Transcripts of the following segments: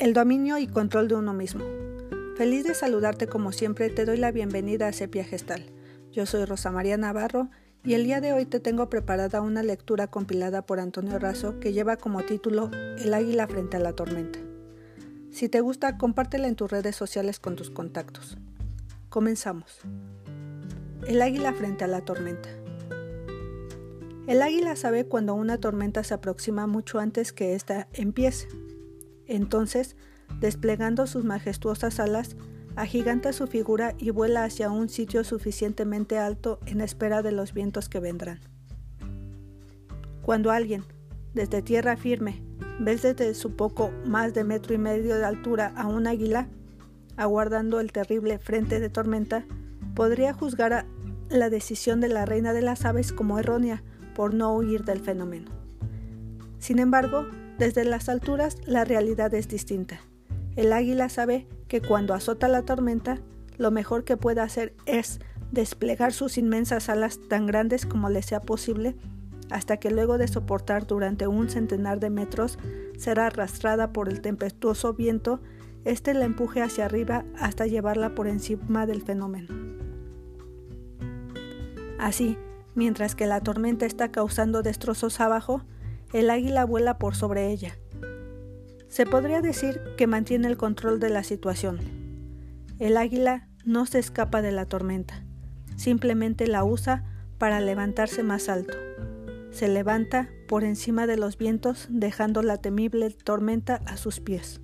El dominio y control de uno mismo. Feliz de saludarte como siempre, te doy la bienvenida a Sepia Gestal. Yo soy Rosa María Navarro y el día de hoy te tengo preparada una lectura compilada por Antonio Razo que lleva como título El águila frente a la tormenta. Si te gusta, compártela en tus redes sociales con tus contactos. Comenzamos. El águila frente a la tormenta. El águila sabe cuando una tormenta se aproxima mucho antes que ésta empiece. Entonces, desplegando sus majestuosas alas, agiganta su figura y vuela hacia un sitio suficientemente alto en espera de los vientos que vendrán. Cuando alguien, desde tierra firme, ve desde su poco más de metro y medio de altura a un águila, aguardando el terrible frente de tormenta, podría juzgar la decisión de la reina de las aves como errónea por no huir del fenómeno. Sin embargo, desde las alturas la realidad es distinta. El águila sabe que cuando azota la tormenta, lo mejor que puede hacer es desplegar sus inmensas alas tan grandes como le sea posible, hasta que luego de soportar durante un centenar de metros será arrastrada por el tempestuoso viento, éste la empuje hacia arriba hasta llevarla por encima del fenómeno. Así, mientras que la tormenta está causando destrozos abajo, el águila vuela por sobre ella. Se podría decir que mantiene el control de la situación. El águila no se escapa de la tormenta, simplemente la usa para levantarse más alto. Se levanta por encima de los vientos dejando la temible tormenta a sus pies.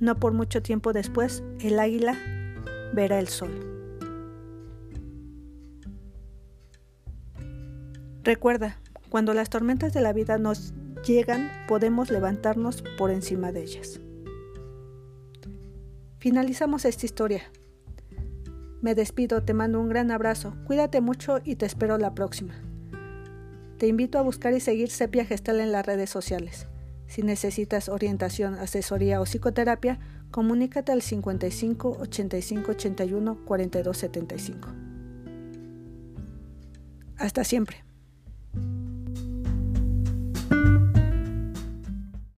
No por mucho tiempo después, el águila verá el sol. Recuerda, cuando las tormentas de la vida nos llegan, podemos levantarnos por encima de ellas. Finalizamos esta historia. Me despido, te mando un gran abrazo, cuídate mucho y te espero la próxima. Te invito a buscar y seguir Sepia Gestal en las redes sociales. Si necesitas orientación, asesoría o psicoterapia, comunícate al 55 85 81 42 75. Hasta siempre.